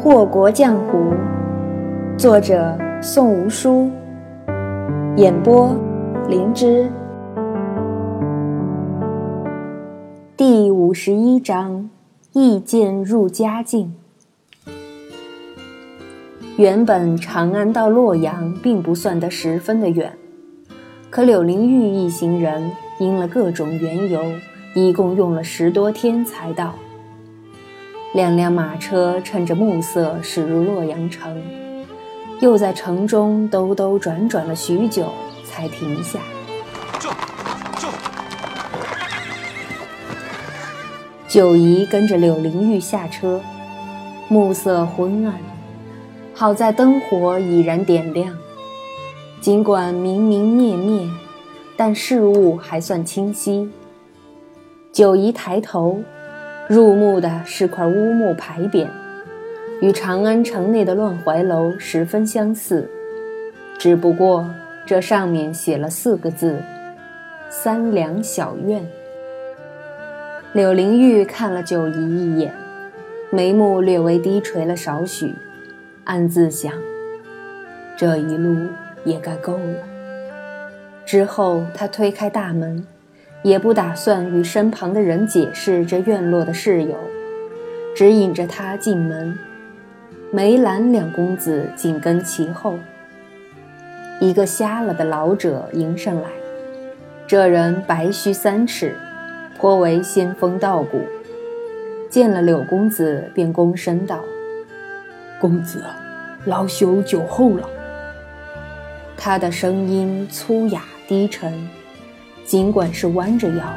祸国江湖，作者宋无书，演播灵芝。第五十一章：意见入佳境。原本长安到洛阳并不算得十分的远，可柳灵玉一行人因了各种缘由，一共用了十多天才到。两辆马车趁着暮色驶入洛阳城，又在城中兜兜转转了许久，才停下。九姨跟着柳灵玉下车，暮色昏暗，好在灯火已然点亮。尽管明明灭灭，但事物还算清晰。九姨抬头。入目的是块乌木牌匾，与长安城内的乱怀楼十分相似，只不过这上面写了四个字：“三两小院。”柳灵玉看了九姨一眼，眉目略微低垂了少许，暗自想：这一路也该够了。之后，他推开大门。也不打算与身旁的人解释这院落的事由，只引着他进门。梅兰两公子紧跟其后。一个瞎了的老者迎上来，这人白须三尺，颇为仙风道骨。见了柳公子，便躬身道：“公子，老朽久候了。”他的声音粗哑低沉。尽管是弯着腰，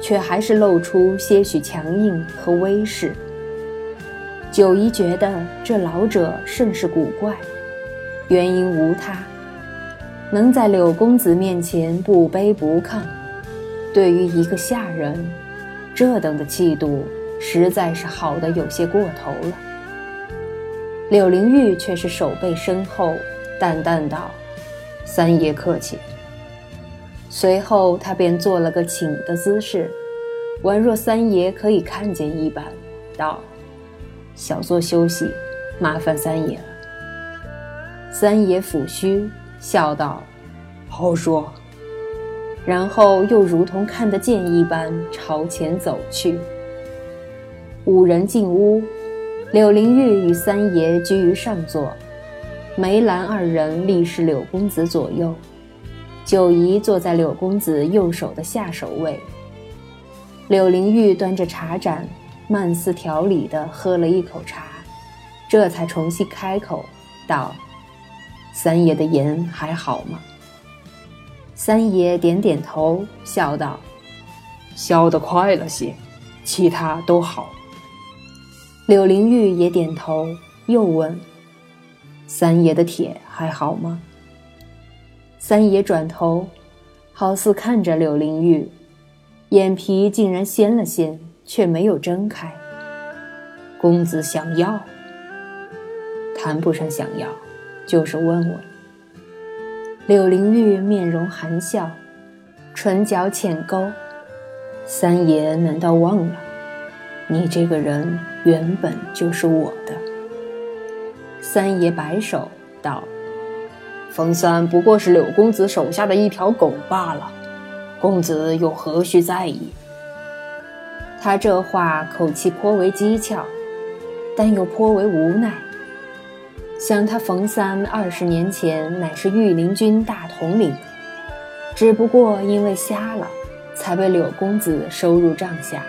却还是露出些许强硬和威势。九姨觉得这老者甚是古怪，原因无他，能在柳公子面前不卑不亢，对于一个下人，这等的气度实在是好的有些过头了。柳灵玉却是手背身后，淡淡道：“三爷客气。”随后，他便做了个请的姿势，宛若三爷可以看见一般，道：“小坐休息，麻烦三爷了。”三爷抚须，笑道：“好说。”然后又如同看得见一般朝前走去。五人进屋，柳灵玉与三爷居于上座，梅兰二人立是柳公子左右。九姨坐在柳公子右手的下手位。柳灵玉端着茶盏，慢似条理地喝了一口茶，这才重新开口道：“三爷的言还好吗？”三爷点点头，笑道：“消得快了些，其他都好。”柳灵玉也点头，又问：“三爷的帖还好吗？”三爷转头，好似看着柳灵玉，眼皮竟然掀了掀，却没有睁开。公子想要？谈不上想要，就是问问。柳灵玉面容含笑，唇角浅勾。三爷难道忘了，你这个人原本就是我的？三爷摆手道。冯三不过是柳公子手下的一条狗罢了，公子又何须在意？他这话口气颇为讥诮，但又颇为无奈。想他冯三二十年前乃是御林军大统领，只不过因为瞎了，才被柳公子收入帐下。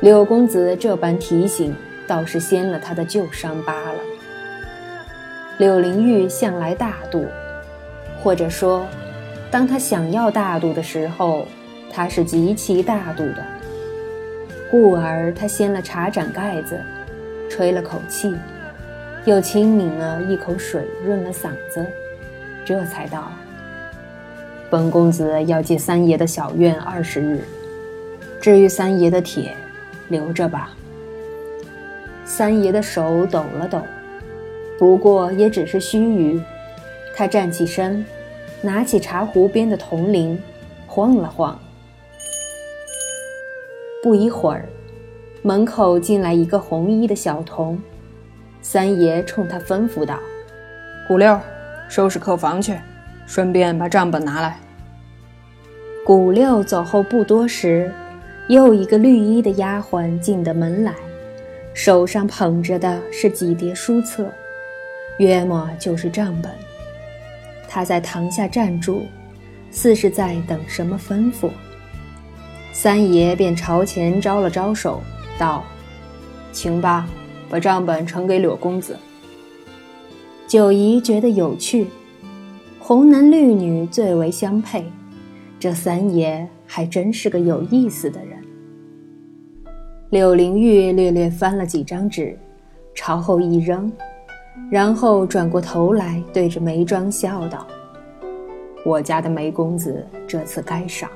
柳公子这般提醒，倒是掀了他的旧伤疤了。柳灵玉向来大度，或者说，当他想要大度的时候，他是极其大度的。故而他掀了茶盏盖子，吹了口气，又轻抿了一口水，润了嗓子，这才道：“本公子要借三爷的小院二十日，至于三爷的帖，留着吧。”三爷的手抖了抖。不过也只是须臾，他站起身，拿起茶壶边的铜铃，晃了晃。不一会儿，门口进来一个红衣的小童，三爷冲他吩咐道：“古六，收拾客房去，顺便把账本拿来。”古六走后不多时，又一个绿衣的丫鬟进得门来，手上捧着的是几叠书册，约莫就是账本。他在堂下站住，似是在等什么吩咐。三爷便朝前招了招手，道：“请吧，把账本呈给柳公子。”九姨觉得有趣，红男绿女最为相配，这三爷还真是个有意思的人。柳灵玉略略翻了几张纸，朝后一扔。然后转过头来，对着梅庄笑道：“我家的梅公子这次该赏。”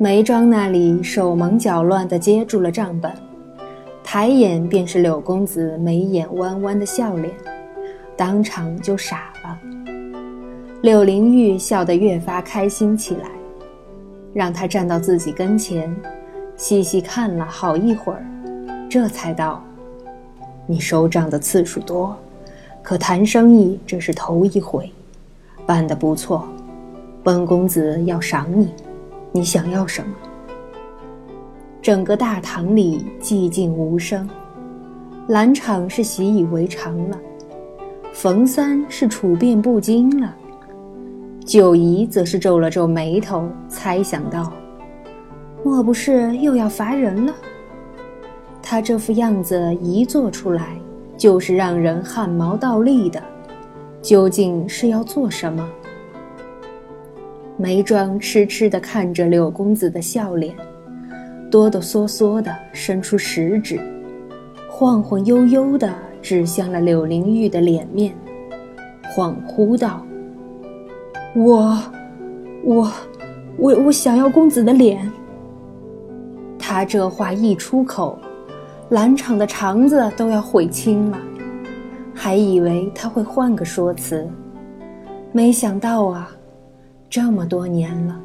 梅庄那里手忙脚乱地接住了账本，抬眼便是柳公子眉眼弯弯的笑脸，当场就傻了。柳灵玉笑得越发开心起来，让他站到自己跟前，细细看了好一会儿，这才道。你收账的次数多，可谈生意这是头一回，办得不错，本公子要赏你。你想要什么？整个大堂里寂静无声，兰场是习以为常了，冯三是处变不惊了，九姨则是皱了皱眉头，猜想到：莫不是又要罚人了？他这副样子一做出来，就是让人汗毛倒立的。究竟是要做什么？眉庄痴痴地看着柳公子的笑脸，哆哆嗦嗦地伸出食指，晃晃悠悠地指向了柳灵玉的脸面，恍惚道：“我，我，我，我想要公子的脸。”他这话一出口。兰场的肠子都要悔青了，还以为他会换个说辞，没想到啊，这么多年了，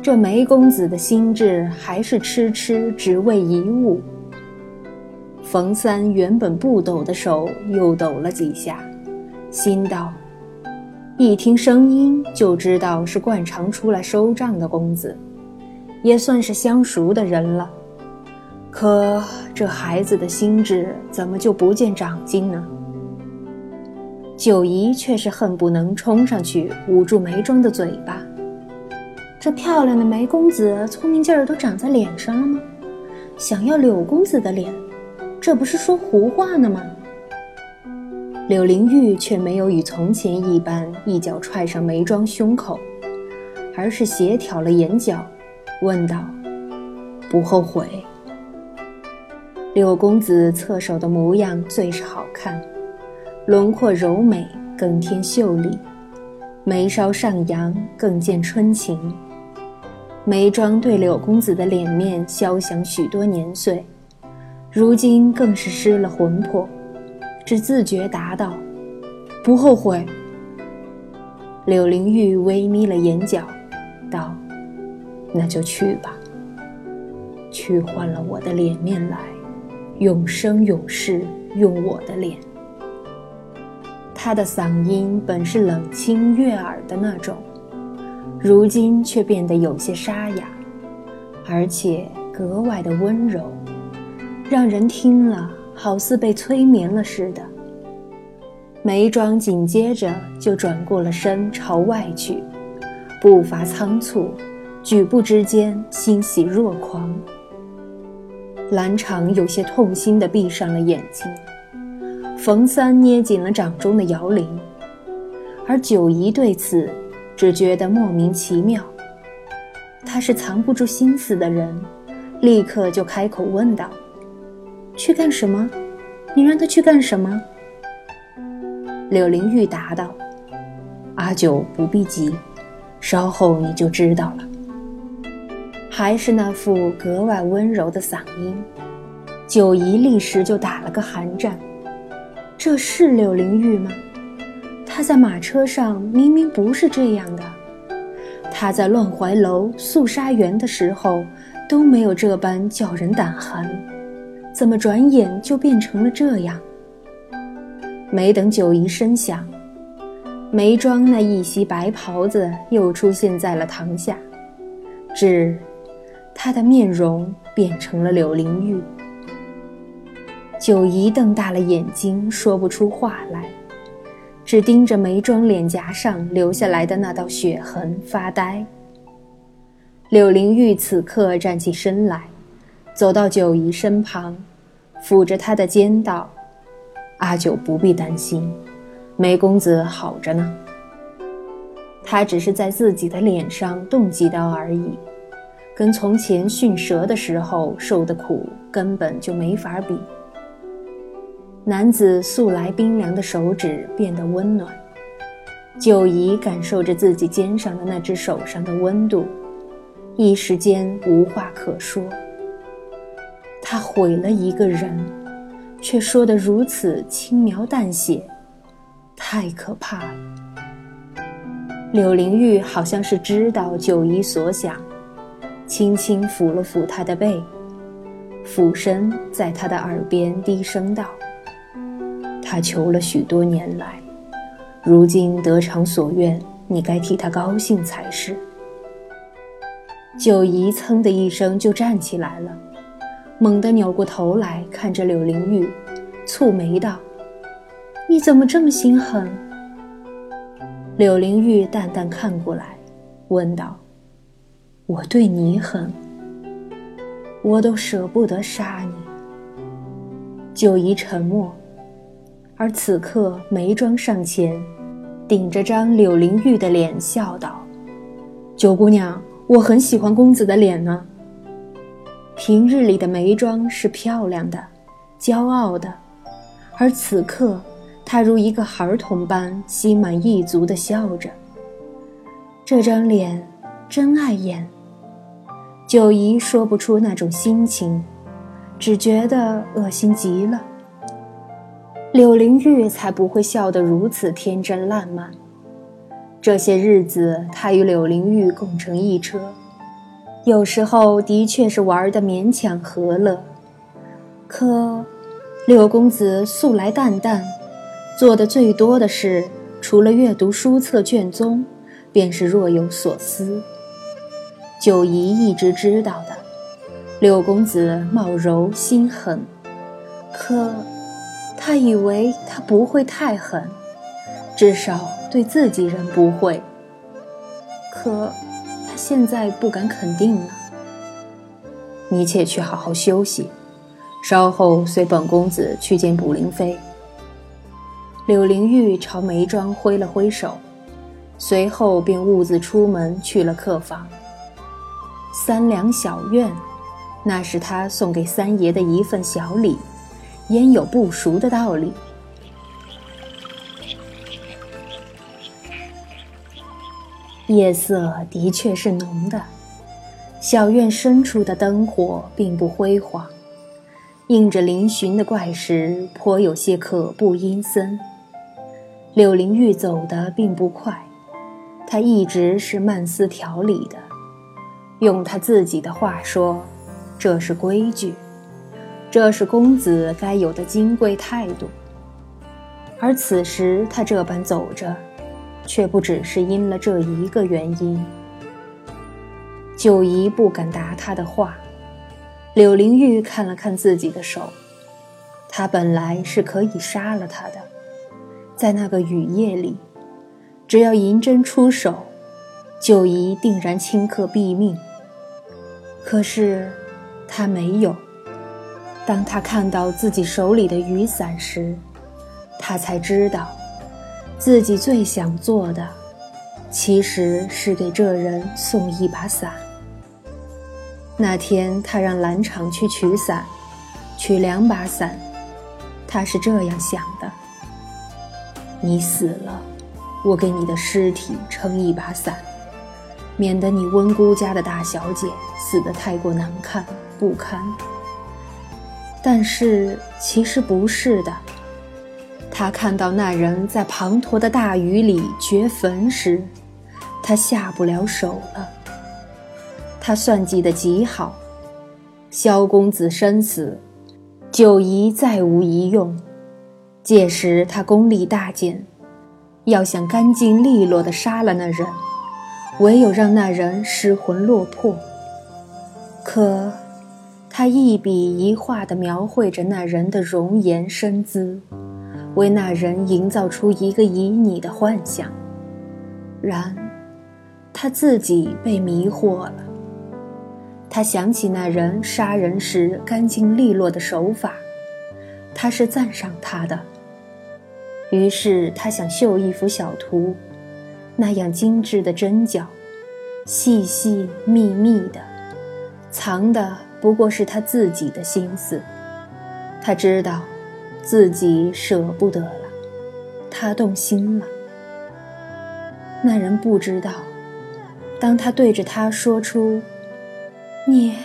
这梅公子的心智还是痴痴只为一物。冯三原本不抖的手又抖了几下，心道：一听声音就知道是惯常出来收账的公子，也算是相熟的人了。可这孩子的心智怎么就不见长进呢？九姨却是恨不能冲上去捂住梅庄的嘴巴。这漂亮的梅公子聪明劲儿都长在脸上了吗？想要柳公子的脸，这不是说胡话呢吗？柳灵玉却没有与从前一般一脚踹上梅庄胸口，而是斜挑了眼角，问道：“不后悔？”柳公子侧手的模样最是好看，轮廓柔美，更添秀丽，眉梢上扬，更见春情。眉庄对柳公子的脸面消降许多年岁，如今更是失了魂魄，只自觉答道：“不后悔。”柳灵玉微眯了眼角，道：“那就去吧，去换了我的脸面来。”永生永世用我的脸。他的嗓音本是冷清悦耳的那种，如今却变得有些沙哑，而且格外的温柔，让人听了好似被催眠了似的。眉庄紧接着就转过了身朝外去，步伐仓促，举步之间欣喜若狂。兰场有些痛心地闭上了眼睛，冯三捏紧了掌中的摇铃，而九姨对此只觉得莫名其妙。他是藏不住心思的人，立刻就开口问道：“去干什么？你让他去干什么？”柳灵玉答道：“阿九不必急，稍后你就知道了。”还是那副格外温柔的嗓音，九姨立时就打了个寒战。这是柳灵玉吗？她在马车上明明不是这样的，她在乱怀楼、素纱园的时候都没有这般叫人胆寒，怎么转眼就变成了这样？没等九姨声响，眉庄那一袭白袍子又出现在了堂下，只，她的面容变成了柳灵玉。九姨瞪大了眼睛，说不出话来，只盯着眉庄脸颊上留下来的那道血痕发呆。柳灵玉此刻站起身来，走到九姨身旁，抚着她的肩道：“阿九不必担心，梅公子好着呢。他只是在自己的脸上动几刀而已，跟从前驯蛇的时候受的苦根本就没法比。”男子素来冰凉的手指变得温暖，九姨感受着自己肩上的那只手上的温度，一时间无话可说。他毁了一个人，却说得如此轻描淡写，太可怕了。柳灵玉好像是知道九姨所想，轻轻抚了抚她的背，俯身在她的耳边低声道。他求了许多年来，如今得偿所愿，你该替他高兴才是。九姨噌的一声就站起来了，猛地扭过头来看着柳灵玉，蹙眉道：“你怎么这么心狠？”柳灵玉淡淡看过来，问道：“我对你狠，我都舍不得杀你。”九姨沉默。而此刻，眉庄上前，顶着张柳灵玉的脸笑道：“九姑娘，我很喜欢公子的脸呢。”平日里的眉庄是漂亮的，骄傲的，而此刻，她如一个孩童般心满意足地笑着。这张脸真碍眼。九姨说不出那种心情，只觉得恶心极了。柳灵玉才不会笑得如此天真烂漫。这些日子，他与柳灵玉共乘一车，有时候的确是玩得勉强和乐。可，柳公子素来淡淡，做的最多的事，除了阅读书册卷宗，便是若有所思。九姨一直知道的，柳公子貌柔心狠，可。他以为他不会太狠，至少对自己人不会。可他现在不敢肯定了。你且去好好休息，稍后随本公子去见卜灵妃。柳灵玉朝眉庄挥了挥手，随后便兀自出门去了客房。三两小院，那是他送给三爷的一份小礼。焉有不熟的道理？夜色的确是浓的，小院深处的灯火并不辉煌，映着嶙峋的怪石，颇有些可怖阴森。柳灵玉走得并不快，她一直是慢思条理的。用他自己的话说，这是规矩。这是公子该有的金贵态度，而此时他这般走着，却不只是因了这一个原因。九姨不敢答他的话，柳灵玉看了看自己的手，他本来是可以杀了他的，在那个雨夜里，只要银针出手，九姨定然顷刻毙命。可是他没有。当他看到自己手里的雨伞时，他才知道，自己最想做的，其实是给这人送一把伞。那天他让蓝场去取伞，取两把伞，他是这样想的：你死了，我给你的尸体撑一把伞，免得你温姑家的大小姐死得太过难看不堪。但是其实不是的。他看到那人在滂沱的大雨里掘坟时，他下不了手了。他算计得极好，萧公子身死，九姨再无一用。届时他功力大减，要想干净利落地杀了那人，唯有让那人失魂落魄。可，他一笔一画地描绘着那人的容颜身姿，为那人营造出一个旖旎的幻想。然，他自己被迷惑了。他想起那人杀人时干净利落的手法，他是赞赏他的。于是他想绣一幅小图，那样精致的针脚，细细密密的，藏的不过是他自己的心思。他知道，自己舍不得了，他动心了。那人不知道，当他对着他说出。你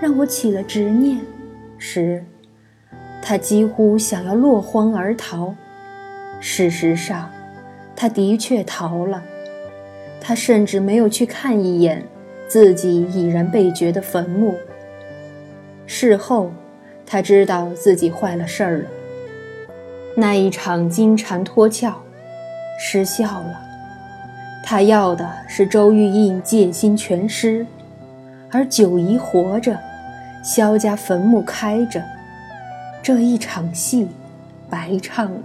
让我起了执念时，他几乎想要落荒而逃。事实上，他的确逃了。他甚至没有去看一眼自己已然被掘的坟墓。事后，他知道自己坏了事儿了。那一场金蝉脱壳，失效了。他要的是周玉印戒心全失。而九姨活着，萧家坟墓开着，这一场戏白唱了。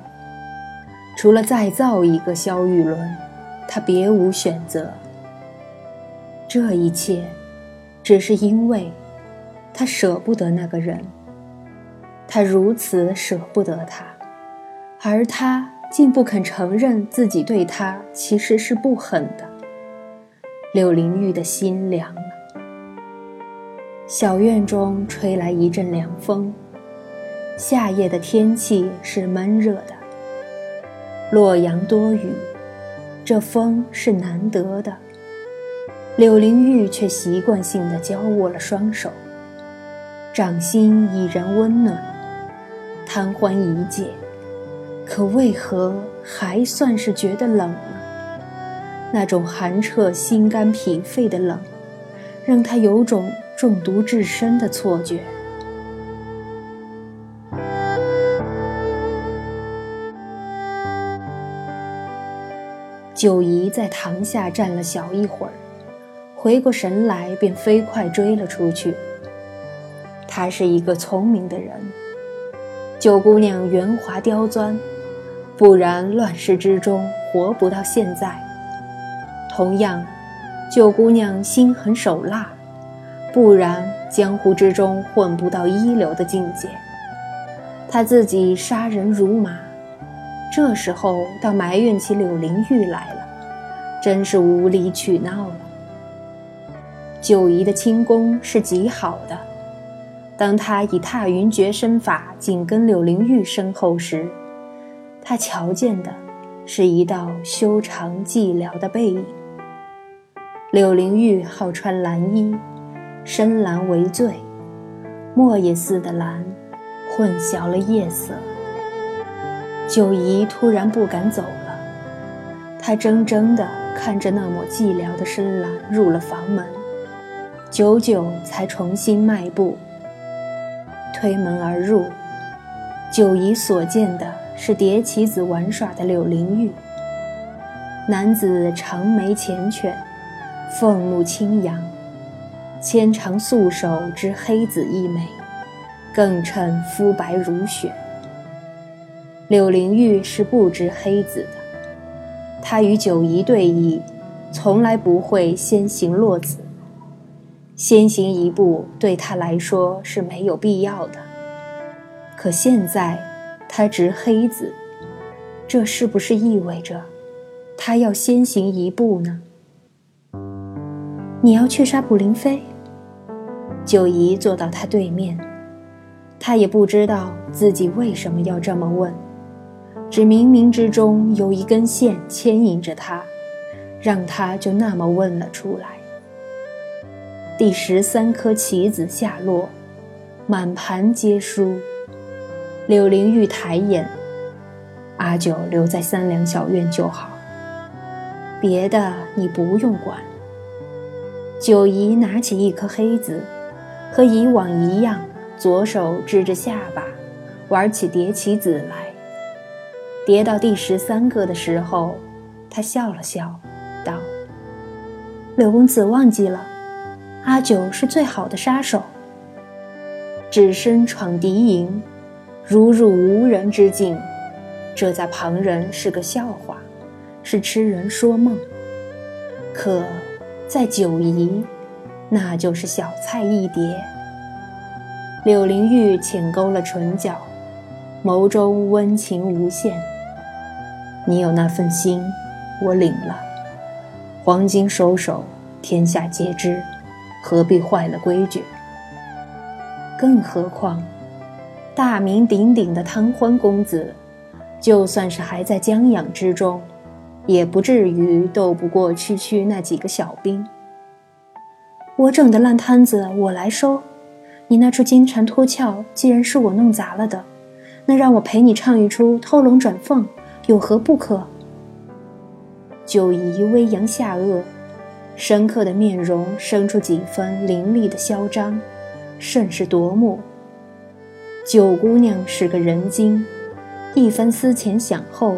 除了再造一个萧玉伦，他别无选择。这一切，只是因为，他舍不得那个人。他如此舍不得他，而他竟不肯承认自己对他其实是不狠的。柳灵玉的心凉了。小院中吹来一阵凉风。夏夜的天气是闷热的。洛阳多雨，这风是难得的。柳灵玉却习惯性的交握了双手，掌心已然温暖，贪欢已解，可为何还算是觉得冷呢？那种寒彻心肝脾肺的冷，让他有种。中毒至深的错觉。九姨在堂下站了小一会儿，回过神来便飞快追了出去。她是一个聪明的人，九姑娘圆滑刁钻，不然乱世之中活不到现在。同样，九姑娘心狠手辣。不然，江湖之中混不到一流的境界。她自己杀人如麻，这时候倒埋怨起柳灵玉来了，真是无理取闹了。九姨的轻功是极好的，当他以踏云绝身法紧跟柳灵玉身后时，他瞧见的是一道修长寂寥的背影。柳灵玉好穿蓝衣。深蓝为最，墨也似的蓝，混淆了夜色。九姨突然不敢走了，她怔怔地看着那抹寂寥的深蓝，入了房门，久久才重新迈步。推门而入，九姨所见的是叠棋子玩耍的柳灵玉。男子长眉缱绻，凤目清扬。纤长素手之黑子一枚，更衬肤白如雪。柳灵玉是不知黑子的，她与九姨对弈，从来不会先行落子。先行一步对她来说是没有必要的。可现在，她执黑子，这是不是意味着，她要先行一步呢？你要去杀卜灵妃？九姨坐到他对面，他也不知道自己为什么要这么问，只冥冥之中有一根线牵引着他，让他就那么问了出来。第十三颗棋子下落，满盘皆输。柳灵玉抬眼，阿九留在三两小院就好，别的你不用管。九姨拿起一颗黑子。和以往一样，左手支着下巴，玩起叠棋子来，叠到第十三个的时候，他笑了笑，道：“柳公子忘记了，阿九是最好的杀手。只身闯敌营，如入无人之境，这在旁人是个笑话，是痴人说梦。可在九夷，那就是小菜一碟。”柳灵玉浅勾了唇角，眸中温情无限。你有那份心，我领了。黄金收手，天下皆知，何必坏了规矩？更何况，大名鼎鼎的贪欢公子，就算是还在将养之中，也不至于斗不过区区那几个小兵。我整的烂摊子，我来收。你那出金蝉脱壳，既然是我弄砸了的，那让我陪你唱一出偷龙转凤，有何不可？九姨微扬下颚，深刻的面容生出几分凌厉的嚣张，甚是夺目。九姑娘是个人精，一番思前想后，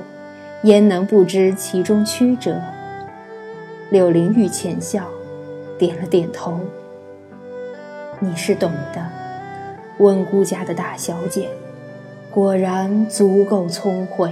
焉能不知其中曲折？柳灵玉浅笑，点了点头。你是懂的，温姑家的大小姐，果然足够聪慧。